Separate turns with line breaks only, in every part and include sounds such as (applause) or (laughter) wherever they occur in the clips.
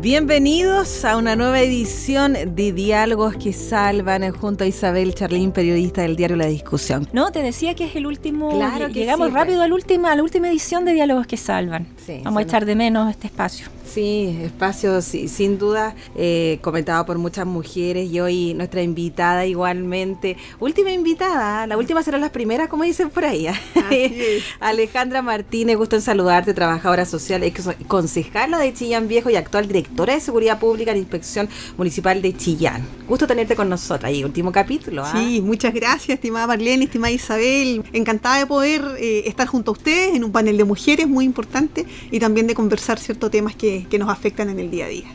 Bienvenidos a una nueva edición de Diálogos que Salvan junto a Isabel Charlín, periodista del diario La Discusión.
No, te decía que es el último.
Claro que
Llegamos
sí,
rápido
pues.
a la, última, a la última edición de Diálogos que Salvan.
Sí,
Vamos a echar de menos este espacio.
Sí, espacio sí, sin duda eh, comentado por muchas mujeres y hoy nuestra invitada igualmente, última invitada, la última será las primeras como dicen por ahí. (laughs) Alejandra Martínez, gusto en saludarte, trabajadora social, ex concejala de Chillán Viejo y actual directora de Seguridad Pública en la Inspección Municipal de Chillán. Gusto tenerte con nosotras y último capítulo. ¿ah?
Sí, muchas gracias, estimada Marlene, estimada Isabel. Encantada de poder eh, estar junto a ustedes en un panel de mujeres muy importante y también de conversar ciertos temas que, que nos afectan en el día a día.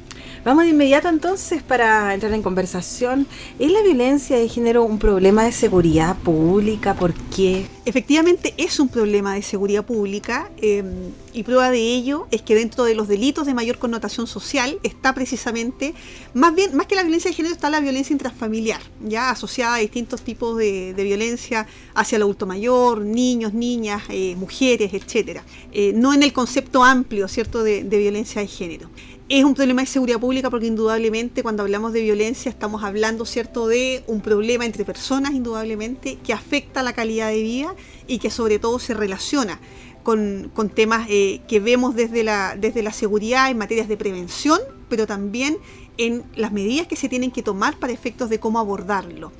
Vamos de inmediato entonces para entrar en conversación. ¿Es la violencia de género un problema de seguridad pública? ¿Por qué?
Efectivamente es un problema de seguridad pública eh, y prueba de ello es que dentro de los delitos de mayor connotación social está precisamente, más bien, más que la violencia de género está la violencia intrafamiliar, ya asociada a distintos tipos de, violencia hacia el adulto mayor, niños, niñas, eh, mujeres, etcétera. Eh, no en el concepto amplio, ¿cierto?, de violencia de género. Es un problema de seguridad pública porque indudablemente cuando hablamos de violencia estamos hablando, ¿cierto?, de un problema entre personas, indudablemente, que afecta la calidad de vida y que sobre todo se relaciona con, temas eh, que vemos desde la, desde la seguridad en materias de prevención, pero también en las medidas que se tienen que tomar para efectos de cómo abordarlo.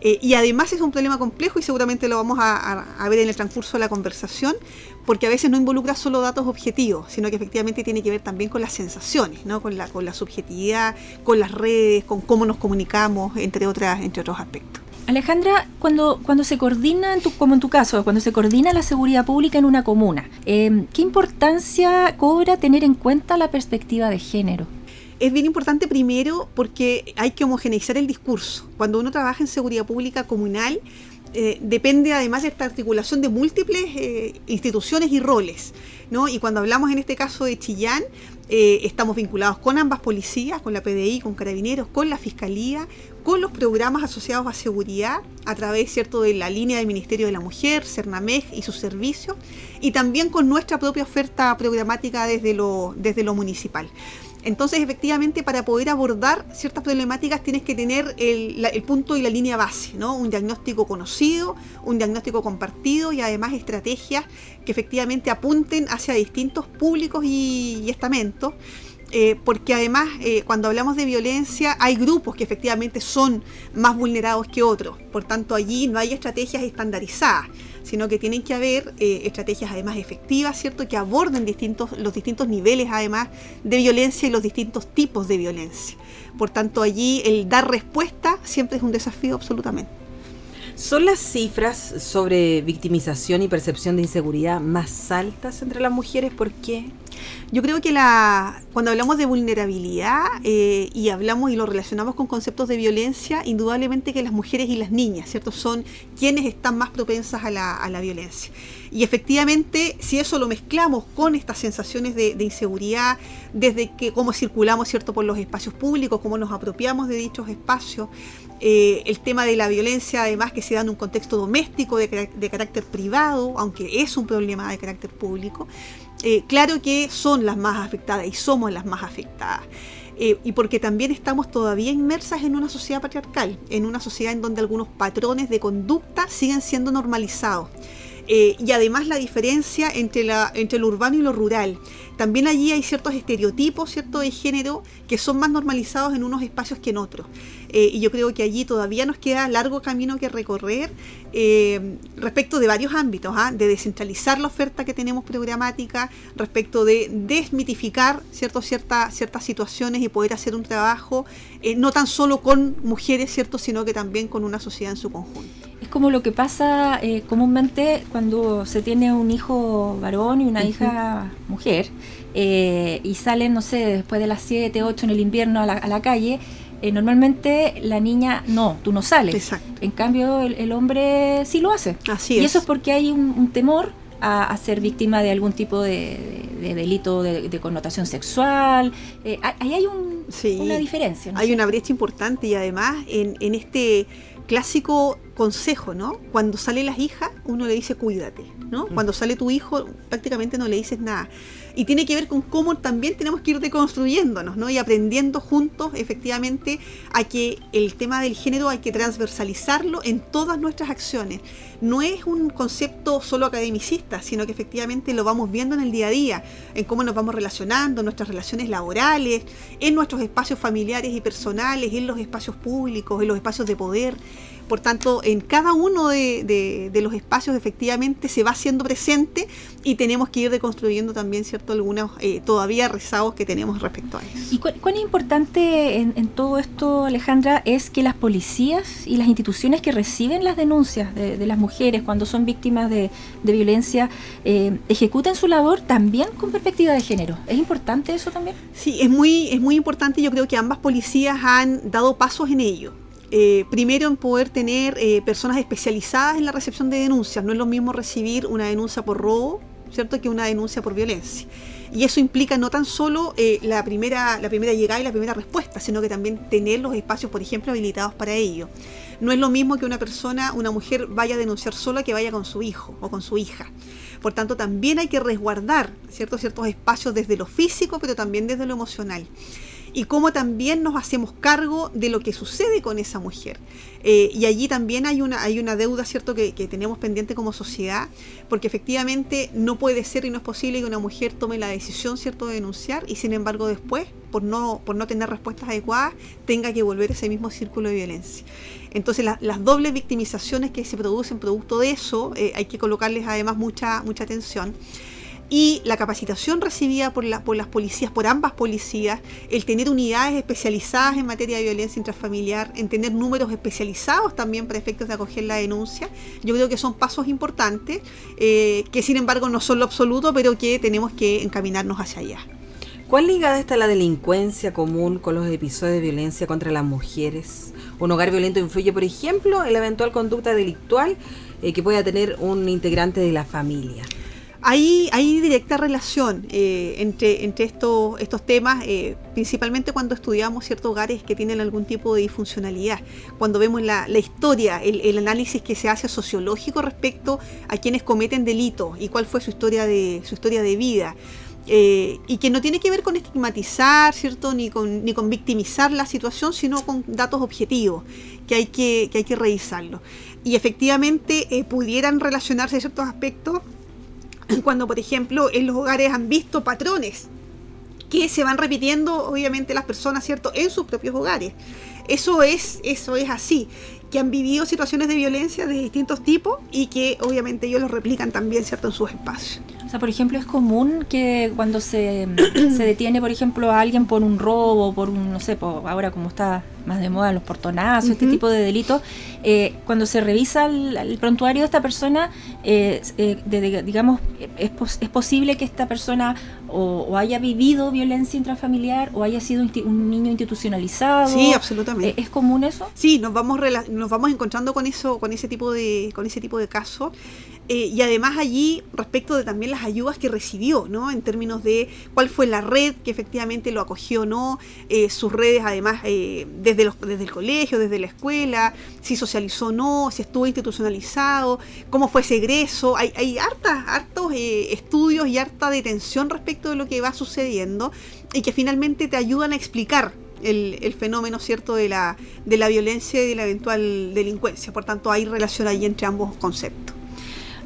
Eh, y además es un problema complejo y seguramente lo vamos a, a- ver en el transcurso de la conversación, porque a veces no involucra solo datos objetivos, sino que efectivamente tiene que ver también con las sensaciones, ¿no? con, la, con la subjetividad, con las redes, con cómo nos comunicamos, entre, otras, entre otros aspectos.
Alejandra, cuando, cuando se coordina, en tu- como en tu caso, cuando se coordina la seguridad pública en una comuna, eh, ¿qué importancia cobra tener en cuenta la perspectiva de género?
Es bien importante primero porque hay que homogeneizar el discurso. Cuando uno trabaja en seguridad pública comunal, eh, depende además de esta articulación de múltiples eh, instituciones y roles. ¿no? Y cuando hablamos en este caso de Chillán, eh, estamos vinculados con ambas policías, con la PDI, con Carabineros, con la Fiscalía, con los programas asociados a seguridad a través cierto de la línea del Ministerio de la Mujer, Cernamej y sus servicios, y también con nuestra propia oferta programática desde lo, desde lo municipal. Entonces, efectivamente, para poder abordar ciertas problemáticas tienes que tener el, punto y la línea base, ¿no? Un diagnóstico conocido, un diagnóstico compartido y además estrategias que efectivamente apunten hacia distintos públicos y, y estamentos. eh, porque además eh, cuando hablamos de violencia hay grupos que efectivamente son más vulnerados que otros. Por tanto, allí no hay estrategias estandarizadas sino que tienen que haber eh, estrategias además efectivas, ¿cierto? Que aborden los distintos niveles además de violencia y los distintos tipos de violencia. Por tanto, allí el dar respuesta siempre es un desafío absolutamente.
¿Son las cifras sobre victimización y percepción de inseguridad más altas entre las mujeres? ¿Por qué?
Yo creo que la, cuando hablamos de vulnerabilidad eh, y hablamos y lo relacionamos con conceptos de violencia, indudablemente que las mujeres y las niñas, ¿cierto? Son quienes están más propensas a la, a la violencia. Y efectivamente, si eso lo mezclamos con estas sensaciones de, inseguridad, desde que cómo circulamos, ¿cierto? Por los espacios públicos, cómo nos apropiamos de dichos espacios, eh, el tema de la violencia, además que se da en un contexto doméstico de, de carácter privado, aunque es un problema de carácter público, eh, claro que son las más afectadas y somos las más afectadas. Eh, y porque también estamos todavía inmersas en una sociedad patriarcal, en una sociedad en donde algunos patrones de conducta siguen siendo normalizados. Eh, y además la diferencia entre, la, entre lo urbano y lo rural. También allí hay ciertos estereotipos cierto de género que son más normalizados en unos espacios que en otros. Eh, y yo creo que allí todavía nos queda largo camino que recorrer eh, respecto de varios ámbitos, ¿ah? de descentralizar la oferta que tenemos programática, respecto de desmitificar ¿cierto? Cierta, ciertas situaciones y poder hacer un trabajo eh, no tan solo con mujeres, ¿cierto? sino que también con una sociedad en su conjunto.
Es como lo que pasa eh, comúnmente cuando se tiene un hijo varón y una hija mujer eh, y salen, no sé, después de las 7, 8 en el invierno a la, a la calle. Eh, normalmente la niña no, tú no sales.
Exacto.
En cambio, el, hombre sí lo hace.
Así
y
es.
eso es porque hay un, temor a, ser víctima de algún tipo de, delito de, connotación sexual. Eh, ahí hay un, una diferencia.
hay una brecha importante y además en, en este clásico consejo, ¿no? Cuando salen las hijas, uno le dice cuídate, ¿no? Mm. Cuando sale tu hijo, prácticamente no le dices nada. Y tiene que ver con cómo también tenemos que ir deconstruyéndonos, ¿no? Y aprendiendo juntos, efectivamente, a que el tema del género hay que transversalizarlo en todas nuestras acciones. No es un concepto solo academicista, sino que efectivamente lo vamos viendo en el día a día, en cómo nos vamos relacionando, en nuestras relaciones laborales, en nuestros espacios familiares y personales, en los espacios públicos, en los espacios de poder. Por tanto, en cada uno de, los espacios efectivamente se va haciendo presente y tenemos que ir reconstruyendo también, ¿cierto?, algunos eh, todavía rezados que tenemos respecto a eso.
¿Y cuán, importante en, todo esto, Alejandra, es que las policías y las instituciones que reciben las denuncias de, las mujeres cuando son víctimas de, violencia eh, ejecuten su labor también con perspectiva de género? ¿Es importante eso también?
Sí, es muy, es muy importante. Yo creo que ambas policías han dado pasos en ello. Eh, primero en poder tener eh, personas especializadas en la recepción de denuncias. No es lo mismo recibir una denuncia por robo, ¿cierto?, que una denuncia por violencia. Y eso implica no tan solo eh, la, primera, la primera llegada y la primera respuesta, sino que también tener los espacios, por ejemplo, habilitados para ello. No es lo mismo que una persona, una mujer, vaya a denunciar sola que vaya con su hijo o con su hija. Por tanto, también hay que resguardar ¿cierto? ciertos espacios desde lo físico, pero también desde lo emocional y cómo también nos hacemos cargo de lo que sucede con esa mujer. Eh, y allí también hay una, hay una deuda, ¿cierto?, que, tenemos pendiente como sociedad, porque efectivamente no puede ser y no es posible que una mujer tome la decisión, ¿cierto?, de denunciar y sin embargo después, por no, por no tener respuestas adecuadas, tenga que volver a ese mismo círculo de violencia. Entonces las dobles victimizaciones que se producen producto de eso, eh, hay que colocarles además mucha, mucha atención y la capacitación recibida por, por las policías, por ambas policías, el tener unidades especializadas en materia de violencia intrafamiliar, en tener números especializados también para efectos de acoger la denuncia, yo creo que son pasos importantes, eh, que sin embargo no son lo absoluto, pero que tenemos que encaminarnos hacia allá.
¿Cuál ligada está la delincuencia común con los episodios de violencia contra las mujeres? ¿Un hogar violento influye, por ejemplo, en la eventual conducta delictual eh, que pueda tener un integrante de la familia?
Hay, directa relación eh, entre, estos, temas, eh, principalmente cuando estudiamos ciertos hogares que tienen algún tipo de disfuncionalidad, cuando vemos la, historia, el, análisis que se hace sociológico respecto a quienes cometen delitos y cuál fue su historia de, su historia de vida. Eh, y que no tiene que ver con estigmatizar, ¿cierto? Ni con, victimizar la situación, sino con datos objetivos que hay que, que, hay que revisarlo. Y efectivamente pudieran relacionarse ciertos aspectos (clears throat) cuando, por ejemplo, en los hogares han visto patrones que se van repitiendo, obviamente, las personas, ¿cierto?, en sus propios hogares. Eso es, eso es así, que han vivido situaciones de violencia de distintos tipos y que obviamente ellos lo replican también, ¿cierto?, en sus espacios.
O sea, por ejemplo, es común que cuando se, (clears throat) se detiene, por ejemplo, a alguien por un robo, por un, no sé, por, ahora como está más de moda los portonazos, este tipo de delitos, eh, cuando se revisa el, prontuario de esta persona, eh, eh, digamos, es, es, posible que esta persona o, haya vivido violencia intrafamiliar o haya sido un niño institucionalizado.
Sí, absolutamente.
¿Es común eso?
Sí, nos vamos, nos vamos encontrando con eso, con ese tipo de, con ese tipo de casos. Eh, y además allí respecto de también las ayudas que recibió, ¿no? En términos de cuál fue la red que efectivamente lo acogió o no, eh, sus redes además eh, desde, los, desde el colegio, desde la escuela, si socializó o no, si estuvo institucionalizado, cómo fue ese egreso. Hay, hay hartas, hartos estudios y harta detención respecto de lo que va sucediendo y que finalmente te ayudan a explicar el, el, fenómeno cierto de la, de la violencia y de la eventual delincuencia. Por tanto, hay relación ahí entre ambos conceptos.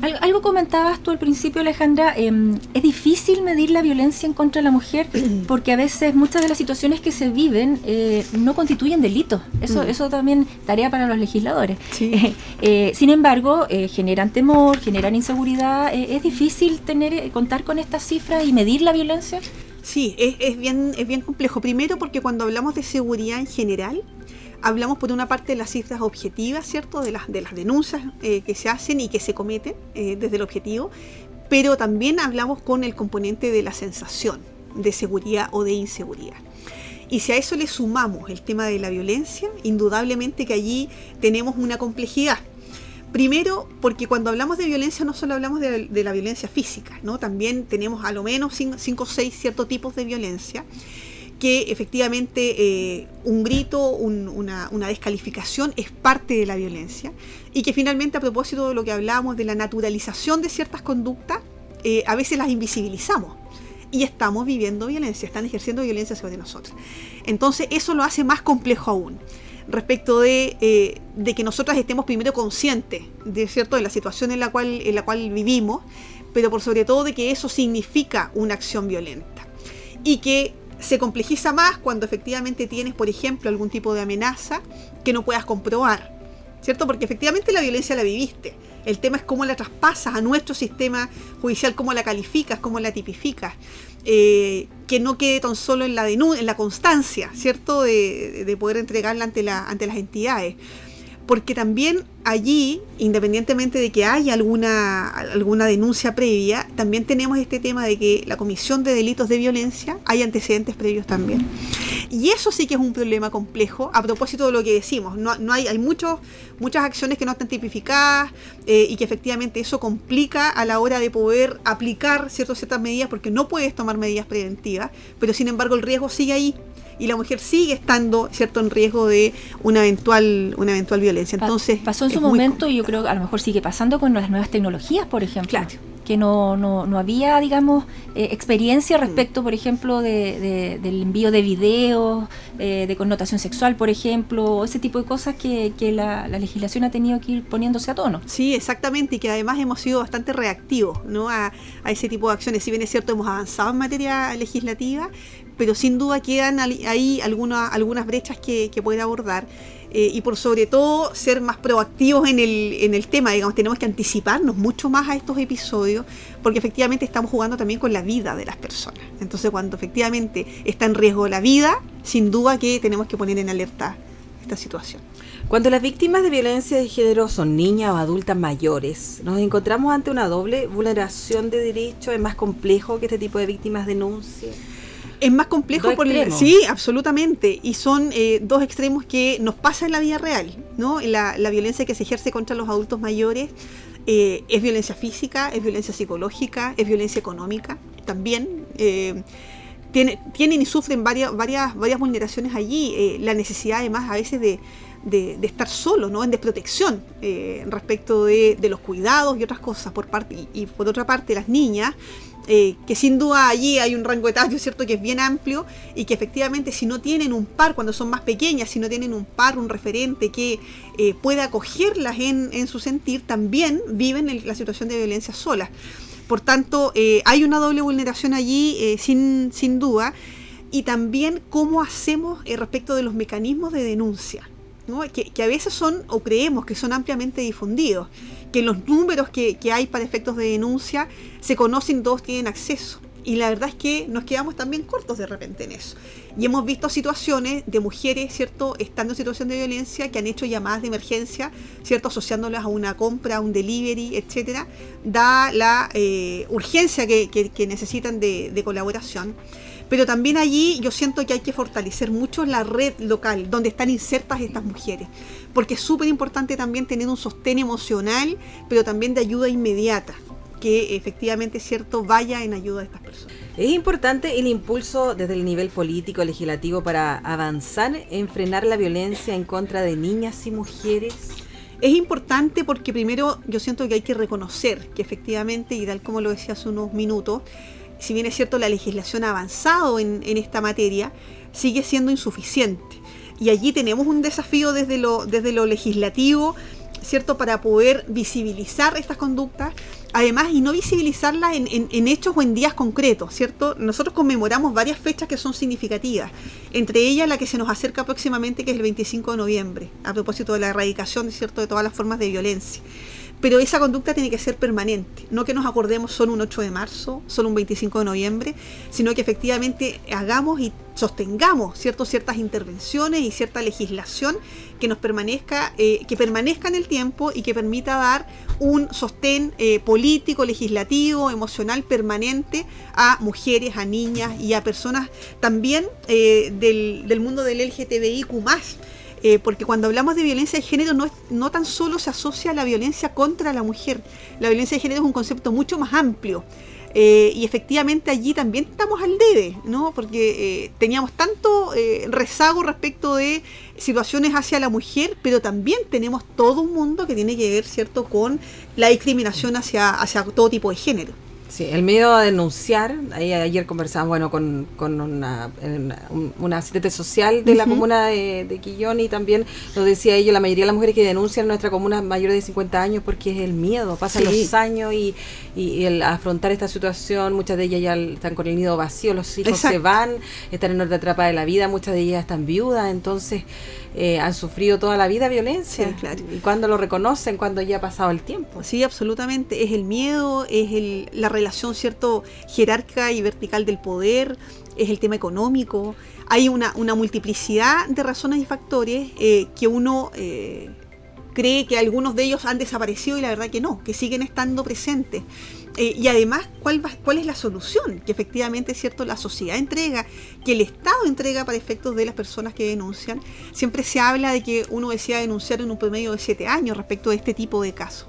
Algo comentabas tú al principio, Alejandra, em, es difícil medir la violencia en contra de la mujer (clears throat) porque a veces muchas de las situaciones que se viven eh, no constituyen delitos. Eso, mm. eso también tarea para los legisladores. (laughs) Eh, sin embargo, eh, generan temor, generan inseguridad. ¿Es difícil tener contar con estas cifras y medir la violencia?
Sí, es, es, bien, es bien complejo. Primero porque cuando hablamos de seguridad en general, hablamos por una parte de las cifras objetivas, ¿cierto? De las, de las denuncias eh, que se hacen y que se cometen eh, desde el objetivo, pero también hablamos con el componente de la sensación de seguridad o de inseguridad. Y si a eso le sumamos el tema de la violencia, indudablemente que allí tenemos una complejidad. Primero, porque cuando hablamos de violencia no solo hablamos de, la violencia física, ¿no? También tenemos a lo menos cinco o seis ciertos tipos de violencia que efectivamente eh, un grito, una, descalificación es parte de la violencia y que finalmente a propósito de lo que hablamos de la naturalización de ciertas conductas, eh, a veces las invisibilizamos y estamos viviendo violencia, están ejerciendo violencia sobre nosotros. Entonces eso lo hace más complejo aún respecto eh, de, que nosotras estemos primero conscientes de, ¿cierto? de la situación en la, cual, en la cual vivimos, pero por sobre todo de que eso significa una acción violenta. Y que se complejiza más cuando efectivamente tienes, por ejemplo, algún tipo de amenaza que no puedas comprobar, ¿cierto? Porque efectivamente la violencia la viviste. El tema es cómo la traspasas a nuestro sistema judicial, cómo la calificas, cómo la tipificas. Eh, que no quede tan solo en la, en la constancia, ¿cierto? De, poder entregarla ante, la, ante las entidades. Porque también allí, independientemente de que haya alguna, alguna denuncia previa, también tenemos este tema de que la comisión de delitos de violencia hay antecedentes previos también. Y eso sí que es un problema complejo a propósito de lo que decimos. No, no hay, hay muchos, muchas acciones que no están tipificadas eh, y que efectivamente eso complica a la hora de poder aplicar ciertas, ciertas medidas porque no puedes tomar medidas preventivas, pero sin embargo el riesgo sigue ahí y la mujer sigue estando cierto en riesgo de una eventual una eventual violencia entonces
pasó en su momento y yo creo que a lo mejor sigue pasando con las nuevas tecnologías por ejemplo claro que no, no, no había, digamos, eh, experiencia respecto, por ejemplo, de, del envío de videos, eh, de connotación sexual, por ejemplo, ese tipo de cosas que, que la, la, legislación ha tenido que ir poniéndose a tono.
Sí, exactamente, y que además hemos sido bastante reactivos ¿no? a, a ese tipo de acciones. Si bien es cierto, hemos avanzado en materia legislativa, pero sin duda quedan ahí algunas, algunas brechas que, poder abordar. Eh, y por sobre todo ser más proactivos en el, en el tema, digamos, tenemos que anticiparnos mucho más a estos episodios porque efectivamente estamos jugando también con la vida de las personas. Entonces cuando efectivamente está en riesgo la vida, sin duda que tenemos que poner en alerta esta situación.
Cuando las víctimas de violencia de género son niñas o adultas mayores, nos encontramos ante una doble vulneración de derechos, es más complejo que este tipo de víctimas denuncien.
Es más complejo por sí, absolutamente. Y son eh, dos extremos que nos pasa en la vida real, ¿no? La, violencia que se ejerce contra los adultos mayores eh, es violencia física, es violencia psicológica, es violencia económica también. Eh, tienen y sufren varias, varias, varias vulneraciones allí. la necesidad además a veces de, de, estar solo, ¿no? En desprotección respecto de, de, los cuidados y otras cosas por parte y por otra parte las niñas eh, que sin duda allí hay un rango etario, (laughs) ¿cierto?, que es bien amplio y que efectivamente si no tienen un par, cuando son más pequeñas, si no tienen un par, un referente que eh, pueda acogerlas en, su sentir, también viven la situación de violencia sola. Por tanto, eh, hay una doble vulneración allí, sin, sin duda, y también cómo hacemos respecto de los mecanismos de denuncia, que, que a veces son, o creemos que son ampliamente difundidos que los números que, hay para efectos de denuncia se conocen, todos tienen acceso. Y la verdad es que nos quedamos también cortos de repente en eso. Y hemos visto situaciones de mujeres, ¿cierto?, estando en situación de violencia, que han hecho llamadas de emergencia, ¿cierto?, asociándolas a una compra, a un delivery, etcétera, da la eh, urgencia que, necesitan de, de colaboración. Pero también allí yo siento que hay que fortalecer mucho la red local donde están insertas estas mujeres, porque es súper importante también tener un sostén emocional, pero también de ayuda inmediata que efectivamente cierto vaya en ayuda de estas personas.
Es importante el impulso desde el nivel político, legislativo para avanzar en frenar la violencia en contra de niñas y mujeres.
Es importante porque primero yo siento que hay que reconocer que efectivamente, y tal como lo decía hace unos minutos, si bien es cierto la legislación ha avanzado en, esta materia, sigue siendo insuficiente. Y allí tenemos un desafío desde lo, desde lo legislativo, ¿cierto? Para poder visibilizar estas conductas, además, y no visibilizarlas en, hechos o en días concretos, ¿cierto? Nosotros conmemoramos varias fechas que son significativas, entre ellas la que se nos acerca próximamente, que es el 25 de noviembre, a propósito de la erradicación, ¿cierto?, de todas las formas de violencia pero esa conducta tiene que ser permanente, no que nos acordemos solo un 8 de marzo, solo un 25 de noviembre, sino que efectivamente hagamos y sostengamos ciertas intervenciones y cierta legislación que nos permanezca, eh, que permanezca en el tiempo y que permita dar un sostén eh, político, legislativo, emocional permanente a mujeres, a niñas y a personas también eh, del, del mundo del LGTBIQ eh, porque cuando hablamos de violencia de género no, no tan solo se asocia a la violencia contra la mujer, la violencia de género es un concepto mucho más amplio. Eh, y efectivamente allí también estamos al debe, ¿no? Porque eh, teníamos tanto rezago respecto de situaciones hacia la mujer, pero también tenemos todo un mundo que tiene que ver, ¿cierto?, con la discriminación hacia, hacia todo tipo de género.
Sí, el miedo a denunciar, ahí ayer conversamos bueno, con, una, una, asistente social de la comuna de, Quillón y también lo decía ella, la mayoría de las mujeres que denuncian en nuestra comuna mayores de 50 años porque es el miedo, pasan los años y, y, el afrontar esta situación, muchas de ellas ya están con el nido vacío, los hijos se van, están en otra etapa de la vida, muchas de ellas están viudas, entonces eh, han sufrido toda la vida violencia. Y cuando lo reconocen, cuando ya ha pasado el tiempo.
Sí, absolutamente. Es el miedo, es el, la relación, ¿cierto?, jerárquica y vertical del poder, es el tema económico. Hay una, una multiplicidad de razones y factores eh, que uno... Eh, cree que algunos de ellos han desaparecido y la verdad que no, que siguen estando presentes. Eh, y además, ¿cuál, ¿cuál es la solución? Que efectivamente, cierto, la sociedad entrega, que el Estado entrega para efectos de las personas que denuncian. Siempre se habla de que uno desea denunciar en un promedio de siete años respecto de este tipo de casos.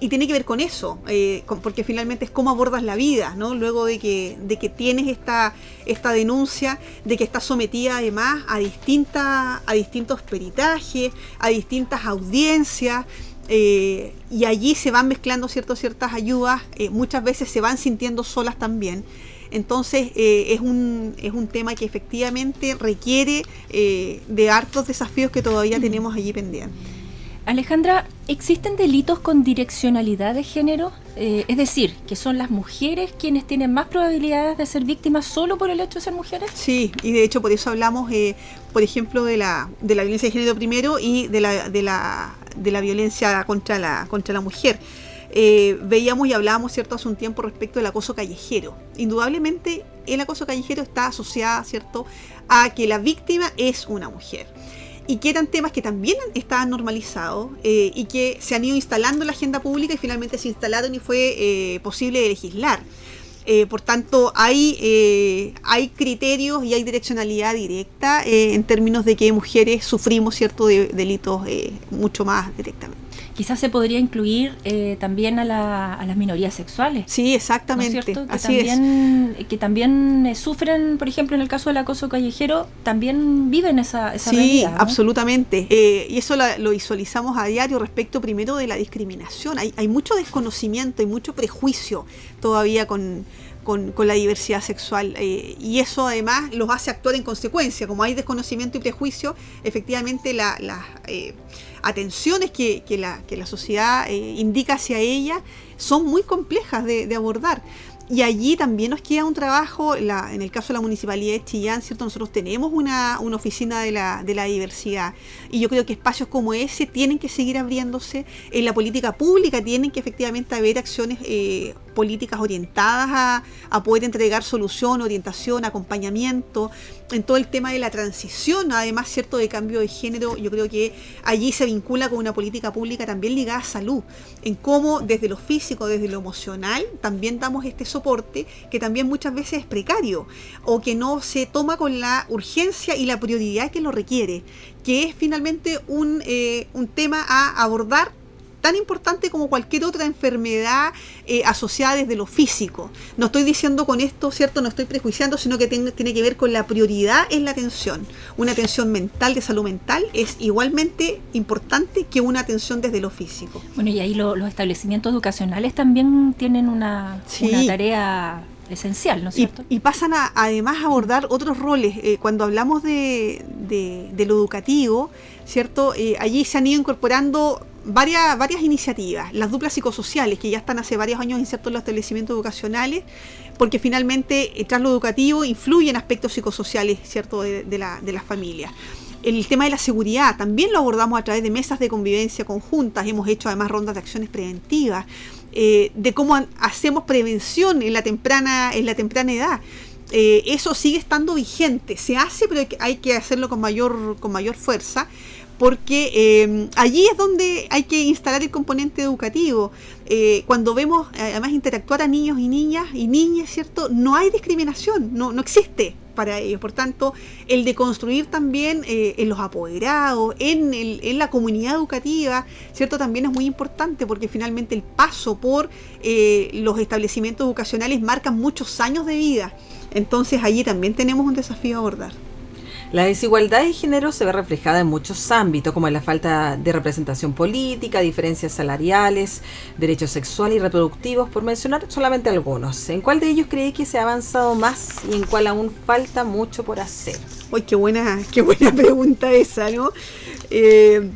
Y tiene que ver con eso, eh, porque finalmente es cómo abordas la vida, ¿no? Luego de que, de que tienes esta, esta denuncia, de que estás sometida además a, distintas a distintos peritajes, a distintas audiencias, eh, y allí se van mezclando ciertas ayudas, eh, muchas veces se van sintiendo solas también. Entonces es, un, es un tema que efectivamente requiere de hartos desafíos que todavía tenemos allí pendientes.
Alejandra, ¿existen delitos con direccionalidad de género? Eh, es decir, que son las mujeres quienes tienen más probabilidades de ser víctimas solo por el hecho de ser mujeres.
Sí, y de hecho por eso hablamos, eh, por ejemplo, de la, de la violencia de género primero y de la, violencia contra la, contra la mujer. Eh, veíamos y hablábamos cierto hace un tiempo respecto del acoso callejero. Indudablemente el acoso callejero está asociado cierto a que la víctima es una mujer y que eran temas que también estaban normalizados eh, y que se han ido instalando en la agenda pública y finalmente se instalaron y fue eh, posible legislar. Eh, por tanto, hay, hay criterios y hay direccionalidad directa en términos de que mujeres sufrimos ciertos delitos mucho más directamente
quizás se podría incluir eh, también a, las minorías sexuales.
Sí, exactamente.
Que también, Que también eh, sufren, por ejemplo, en el caso del acoso callejero, también viven esa, esa
sí, absolutamente. Eh, y eso lo visualizamos a diario respecto primero de la discriminación. Hay, hay mucho desconocimiento y mucho prejuicio todavía con con, la diversidad sexual. Eh, y eso además los hace actuar en consecuencia. Como hay desconocimiento y prejuicio, efectivamente las eh, atenciones que, la, que la sociedad eh, indica hacia ella son muy complejas de abordar. Y allí también nos queda un trabajo, en el caso de la Municipalidad de Chillán, ¿cierto? Nosotros tenemos una, oficina de la, de la, diversidad y yo creo que espacios como ese tienen que seguir abriéndose. En la política pública tienen que efectivamente haber acciones eh, políticas orientadas a, poder entregar solución, orientación, acompañamiento, en todo el tema de la transición, además, ¿cierto?, de cambio de género, yo creo que allí se vincula con una política pública también ligada a salud, en cómo desde lo físico, desde lo emocional, también damos este soporte que también muchas veces es precario o que no se toma con la urgencia y la prioridad que lo requiere, que es finalmente un, eh, un tema a abordar tan importante como cualquier otra enfermedad eh, asociada desde lo físico. No estoy diciendo con esto, ¿cierto? No estoy prejuiciando, sino que tiene, que ver con la prioridad en la atención. Una atención mental de salud mental es igualmente importante que una atención desde lo físico.
Bueno, y ahí los establecimientos educacionales también tienen una, tarea esencial, ¿no es cierto?
Y, pasan a, además a abordar otros roles. Eh, cuando hablamos de, lo educativo, ¿cierto? Eh, allí se han ido incorporando varias, varias iniciativas, las duplas psicosociales, que ya están hace varios años insertos en los establecimientos educacionales, porque finalmente eh, tras lo educativo influye en aspectos psicosociales, ¿cierto?, de, de las familias. el tema de la seguridad también lo abordamos a través de mesas de convivencia conjuntas, hemos hecho además rondas de acciones preventivas, eh, de cómo hacemos prevención en la temprana, en la temprana edad. Eso sigue estando vigente, se hace, pero hay que hacerlo con mayor, con mayor fuerza porque eh, allí es donde hay que instalar el componente educativo. cuando vemos además interactuar a niños y niñas y niñas, ¿cierto? No hay discriminación, no, no existe para ellos. Por tanto, el de construir también eh, en los apoderados, en, el, en, la comunidad educativa, ¿cierto? También es muy importante porque finalmente el paso por eh, los establecimientos educacionales marca muchos años de vida. Entonces allí también tenemos un desafío a abordar.
La desigualdad de género se ve reflejada en muchos ámbitos, como en la falta de representación política, diferencias salariales, derechos sexuales y reproductivos, por mencionar solamente algunos. ¿En cuál de ellos cree que se ha avanzado más y en cuál aún falta mucho por hacer?
Uy, qué buena, (laughs) qué buena pregunta esa, ¿no? Eh,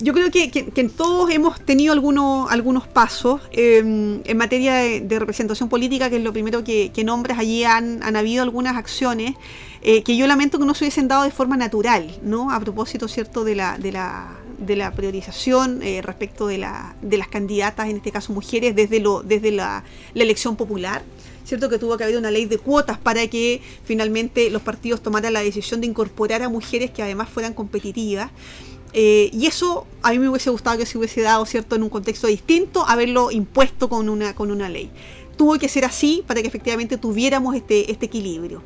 yo creo que, que, todos hemos tenido algunos, algunos pasos em, en materia de, representación política, que es lo primero que, nombras. Allí han, han habido algunas acciones eh, que yo lamento que no se hubiesen dado de forma natural, ¿no? A propósito, ¿cierto?, de la, de la, priorización eh, respecto de, la, de las candidatas, en este caso mujeres, desde, la, elección popular. ¿cierto? Que tuvo que haber una ley de cuotas para que finalmente los partidos tomaran la decisión de incorporar a mujeres que además fueran competitivas. Eh, y eso a mí me hubiese gustado que se hubiese dado, ¿cierto?, en un contexto distinto, haberlo impuesto con una, con una ley. Tuvo que ser así para que efectivamente tuviéramos este, este equilibrio.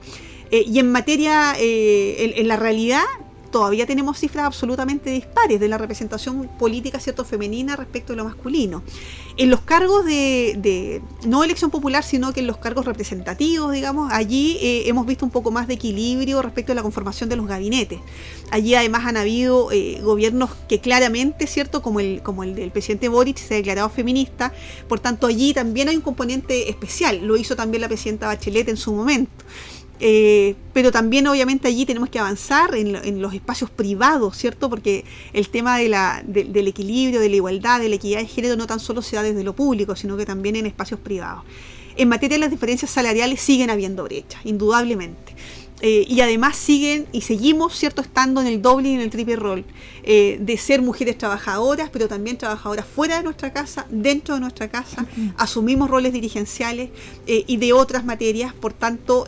Eh, y en materia, eh, en, la realidad, todavía tenemos cifras absolutamente dispares de la representación política cierto femenina respecto a lo masculino. En los cargos de, no elección popular, sino que en los cargos representativos, digamos, allí eh, hemos visto un poco más de equilibrio respecto a la conformación de los gabinetes. Allí además han habido eh, gobiernos que claramente, cierto, como el, como el del presidente Boric, se ha declarado feminista, por tanto allí también hay un componente especial, lo hizo también la presidenta Bachelet en su momento. Eh, pero también obviamente allí tenemos que avanzar en, los espacios privados, ¿cierto? Porque el tema del equilibrio, de la igualdad, de la equidad de género no tan solo se da desde lo público, sino que también en espacios privados. En materia de las diferencias salariales siguen habiendo brechas, indudablemente. Eh, y además siguen y seguimos, ¿cierto?, estando en el doble y en el triple rol eh, de ser mujeres trabajadoras, pero también trabajadoras fuera de nuestra casa, dentro de nuestra casa, asumimos roles dirigenciales eh, y de otras materias, por tanto,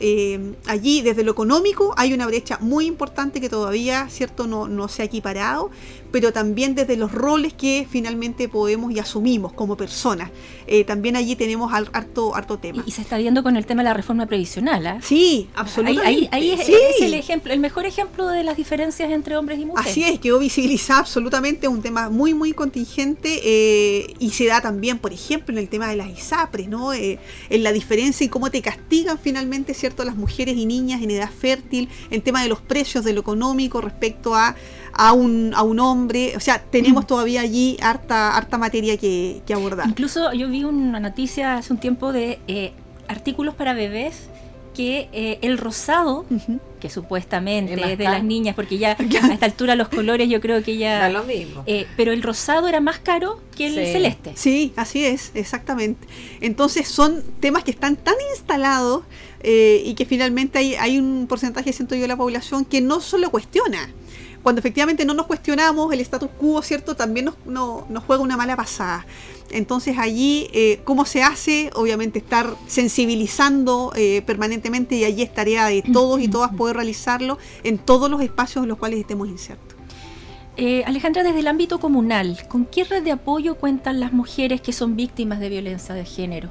allí desde lo económico hay una brecha muy importante que todavía, ¿cierto?, no, no se ha equiparado, pero también desde los roles que finalmente podemos y asumimos como personas. Eh, también allí tenemos harto, harto tema.
Y, se está viendo con el tema de la reforma previsional. ¿ah?
Sí, absolutamente.
Ahí, es, el ejemplo, el mejor ejemplo de las diferencias entre hombres y mujeres.
Así es, quedó visibilizado absolutamente un tema muy, muy contingente eh, y se da también, por ejemplo, en el tema de las ISAPRES, ¿no? Eh, en la diferencia y cómo te castigan finalmente, ¿cierto?, las mujeres y niñas en edad fértil, en tema de los precios de lo económico respecto a a un, a un hombre. O sea, tenemos todavía allí harta, harta materia que, abordar.
Incluso yo vi una noticia hace un tiempo de eh, artículos para bebés que eh, el rosado, que supuestamente es, de las niñas, porque (laughs) ya a esta altura los colores yo creo que ya...
lo mismo.
Eh, pero el rosado era más caro que el celeste.
Sí, así es, exactamente. Entonces son temas que están tan instalados y que finalmente hay, hay un porcentaje, siento yo, de la población que no solo cuestiona cuando efectivamente no nos cuestionamos el status quo, ¿cierto? También nos, juega una mala pasada. Entonces allí, eh, ¿cómo se hace? Obviamente estar sensibilizando eh, permanentemente y allí es tarea de todos y todas poder realizarlo en todos los espacios en los cuales estemos insertos.
Eh, Alejandra, desde el ámbito comunal, ¿con qué red de apoyo cuentan las mujeres que son víctimas de violencia de género?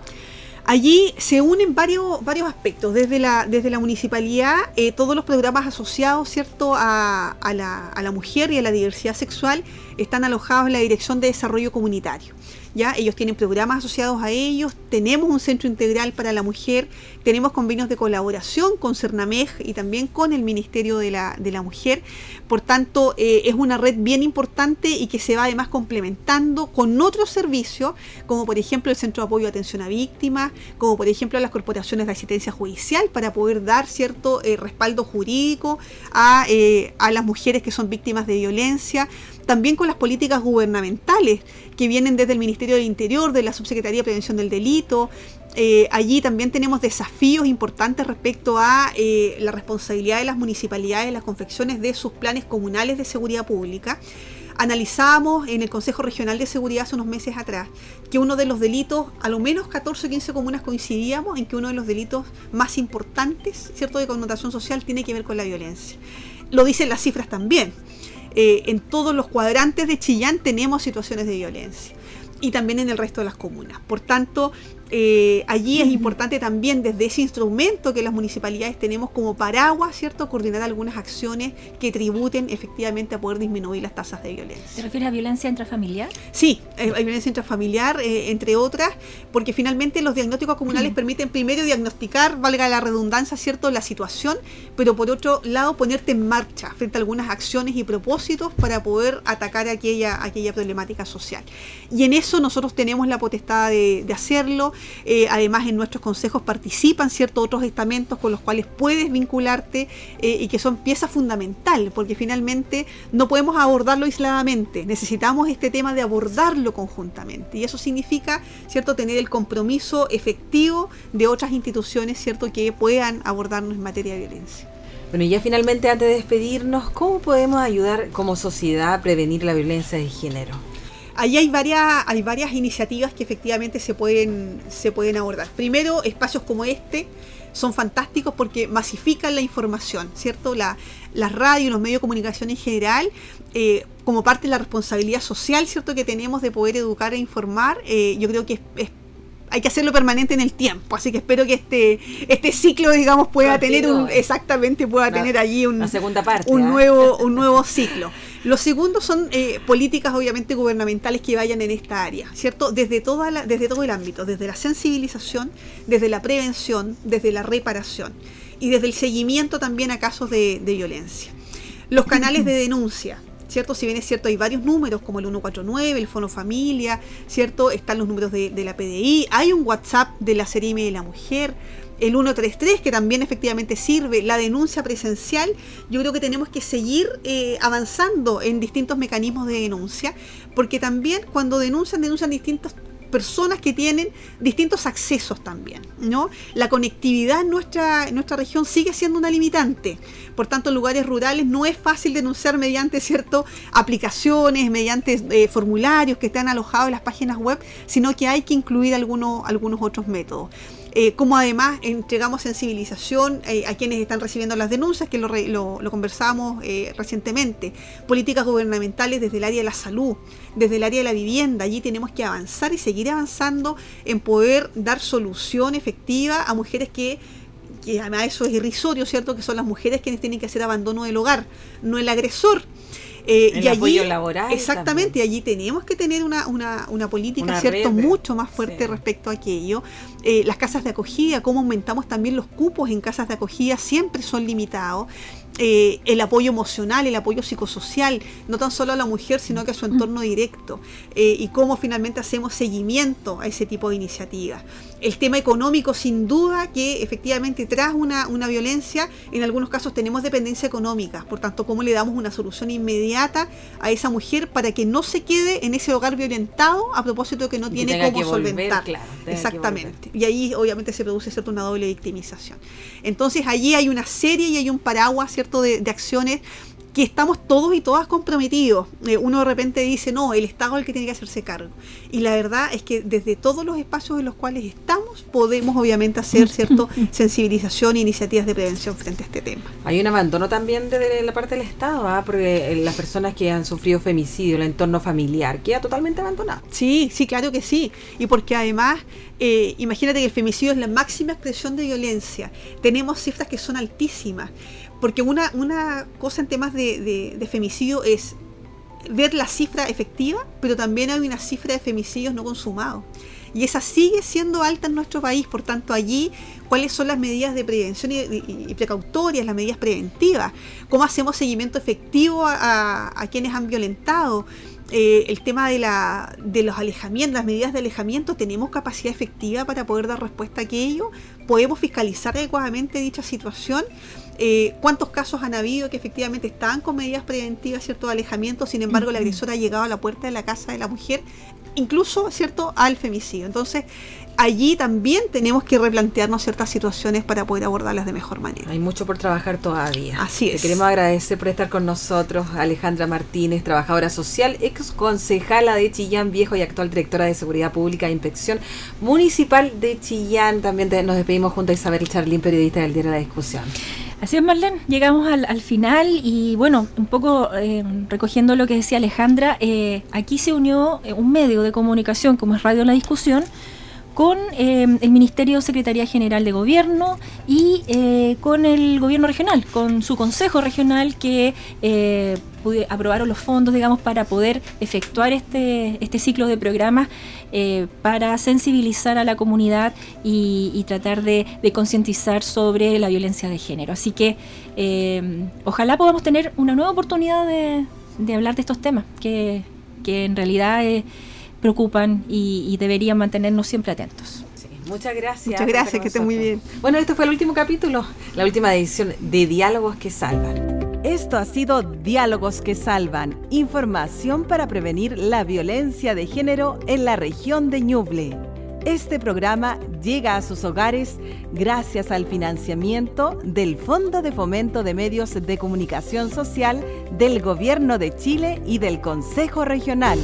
Allí se unen varios, varios aspectos, desde la, desde la municipalidad, eh, todos los programas asociados ¿cierto? A, la, a la mujer y a la diversidad sexual están alojados en la Dirección de Desarrollo Comunitario. ¿Ya? Ellos tienen programas asociados a ellos, tenemos un centro integral para la mujer, tenemos convenios de colaboración con CERNAMEJ y también con el Ministerio de la, de la Mujer. Por tanto, eh, es una red bien importante y que se va además complementando con otros servicios, como por ejemplo el Centro de Apoyo a Atención a Víctimas, como por ejemplo las corporaciones de asistencia judicial para poder dar cierto eh, respaldo jurídico a, eh, a las mujeres que son víctimas de violencia también con las políticas gubernamentales que vienen desde el Ministerio del Interior, de la Subsecretaría de Prevención del Delito. Eh, allí también tenemos desafíos importantes respecto a eh, la responsabilidad de las municipalidades, las confecciones de sus planes comunales de seguridad pública analizamos en el Consejo Regional de Seguridad hace unos meses atrás que uno de los delitos, a lo menos 14 o 15 comunas coincidíamos en que uno de los delitos más importantes, ¿cierto?, de connotación social tiene que ver con la violencia. Lo dicen las cifras también. Eh, en todos los cuadrantes de Chillán tenemos situaciones de violencia y también en el resto de las comunas. Por tanto, eh, allí es importante también desde ese instrumento que las municipalidades tenemos como paraguas, ¿cierto? Coordinar algunas acciones que tributen efectivamente a poder disminuir las tasas de violencia.
¿Te refieres a violencia intrafamiliar?
Sí, eh, hay violencia intrafamiliar, eh, entre otras, porque finalmente los diagnósticos comunales permiten primero diagnosticar, valga la redundancia, ¿cierto?, la situación, pero por otro lado ponerte en marcha frente a algunas acciones y propósitos para poder atacar aquella, aquella problemática social. Y en eso nosotros tenemos la potestad de hacerlo eh, además, en nuestros consejos participan ciertos otros estamentos con los cuales puedes vincularte eh, y que son pieza fundamental, porque finalmente no podemos abordarlo aisladamente. Necesitamos este tema de abordarlo conjuntamente. Y eso significa, ¿cierto?, tener el compromiso efectivo de otras instituciones, ¿cierto?, que puedan abordarnos en materia de violencia.
Bueno, y ya finalmente, antes de despedirnos, ¿cómo podemos ayudar como sociedad a prevenir la violencia de género?
Ahí hay varias, hay varias iniciativas que efectivamente se pueden, se pueden abordar. Primero, espacios como este son fantásticos porque masifican la información, ¿cierto? La, radio radios, los medios de comunicación en general, eh, como parte de la responsabilidad social, ¿cierto? Que tenemos de poder educar e informar, eh, yo creo que es, hay que hacerlo permanente en el tiempo. Así que espero que este, este ciclo, digamos, pueda tener un, exactamente, pueda tener allí un,
segunda parte,
un, ¿ah? nuevo, un nuevo ciclo. Lo segundo son eh, políticas obviamente gubernamentales que vayan en esta área, ¿cierto? Desde, todo el ámbito, desde la sensibilización, desde la prevención, desde la reparación y desde el seguimiento también a casos de, violencia. Los canales de denuncia, ¿cierto? Si bien es cierto, hay varios números como el 149, el Fono Familia, ¿cierto? Están los números de, de la PDI, hay un WhatsApp de la Serime de la Mujer, el 133, que también efectivamente sirve, la denuncia presencial, yo creo que tenemos que seguir eh, avanzando en distintos mecanismos de denuncia, porque también cuando denuncian, denuncian distintas personas que tienen distintos accesos también, ¿no? La conectividad en nuestra, nuestra región sigue siendo una limitante. Por tanto, en lugares rurales no es fácil denunciar mediante ciertas aplicaciones, mediante eh, formularios que están alojados en las páginas web, sino que hay que incluir algunos, algunos otros métodos. Eh, como además entregamos sensibilización eh, a quienes están recibiendo las denuncias, que lo, lo, conversamos eh, recientemente, políticas gubernamentales desde el área de la salud, desde el área de la vivienda, allí tenemos que avanzar y seguir avanzando en poder dar solución efectiva a mujeres que que además eso es irrisorio, ¿cierto? Que son las mujeres quienes tienen que hacer abandono del hogar, no el agresor.
Eh, y allí, laboral.
Exactamente, allí tenemos que tener una, una, una política, ¿cierto? Mucho más fuerte respecto a aquello. Eh, las casas de acogida, cómo aumentamos también los cupos en casas de acogida, siempre son limitados. Eh, el apoyo emocional, el apoyo psicosocial, no tan solo a la mujer, sino que a su entorno directo, eh, y cómo finalmente hacemos seguimiento a ese tipo de iniciativas. El tema económico, sin duda, que efectivamente tras una, una violencia, en algunos casos tenemos dependencia económica, por tanto, cómo le damos una solución inmediata a esa mujer para que no se quede en ese hogar violentado a propósito de que no tiene cómo solventar. Exactamente. Y ahí obviamente se produce cierto una doble victimización. Entonces allí hay una serie y hay un paraguas, ¿cierto? De, acciones que estamos todos y todas comprometidos. Eh, uno de repente dice, no, el Estado es el que tiene que hacerse cargo. Y la verdad es que desde todos los espacios en los cuales estamos, podemos obviamente hacer cierto (laughs) sensibilización e iniciativas de prevención frente a este tema.
Hay un abandono también de la parte del Estado, ¿ah? porque eh, las personas que han sufrido femicidio, el entorno familiar, queda totalmente abandonado.
Sí, sí, claro que sí. Y porque además, eh, imagínate que el femicidio es la máxima expresión de violencia. Tenemos cifras que son altísimas. Porque una, una cosa en temas de, femicidio es ver la cifra efectiva, pero también hay una cifra de femicidios no consumados. Y esa sigue siendo alta en nuestro país, por tanto allí, ¿cuáles son las medidas de prevención y, precautorias, las medidas preventivas? ¿Cómo hacemos seguimiento efectivo a, quienes han violentado? Eh, el tema de, la, de los alejamientos, las medidas de alejamiento, tenemos capacidad efectiva para poder dar respuesta a aquello, podemos fiscalizar adecuadamente dicha situación. Eh, cuántos casos han habido que efectivamente estaban con medidas preventivas, ¿cierto?, de alejamiento, sin embargo, el agresor ha llegado a la puerta de la casa de la mujer, incluso, ¿cierto?, al femicidio. Entonces, allí también tenemos que replantearnos ciertas situaciones para poder abordarlas de mejor manera.
Hay mucho por trabajar todavía.
Así es.
Te queremos agradecer por estar con nosotros, Alejandra Martínez, trabajadora social, ex concejala de Chillán Viejo y actual directora de Seguridad Pública e Inspección Municipal de Chillán. También nos despedimos junto a Isabel Charlín, periodista del Diario de la Discusión.
Así es, Marlene, llegamos al, final y bueno, un poco eh, recogiendo lo que decía Alejandra, eh, aquí se unió eh, un medio de comunicación como es Radio La Discusión, con eh, el Ministerio Secretaría General de Gobierno y eh, con el Gobierno Regional, con su Consejo Regional que eh, aprobaron los fondos, digamos, para poder efectuar este, este ciclo de programas para sensibilizar a la comunidad y, tratar de, concientizar sobre la violencia de género. Así que ojalá podamos tener una nueva oportunidad de, hablar de estos temas, que, que en realidad preocupan y, deberían mantenernos siempre atentos.
muchas gracias.
Muchas gracias, que esté muy bien.
Bueno, este fue el último capítulo, la última edición de Diálogos que Salvan.
Esto ha sido Diálogos que Salvan, información para prevenir la violencia de género en la región de Ñuble. Este programa llega a sus hogares gracias al financiamiento del Fondo de Fomento de Medios de Comunicación Social del Gobierno de Chile y del Consejo Regional.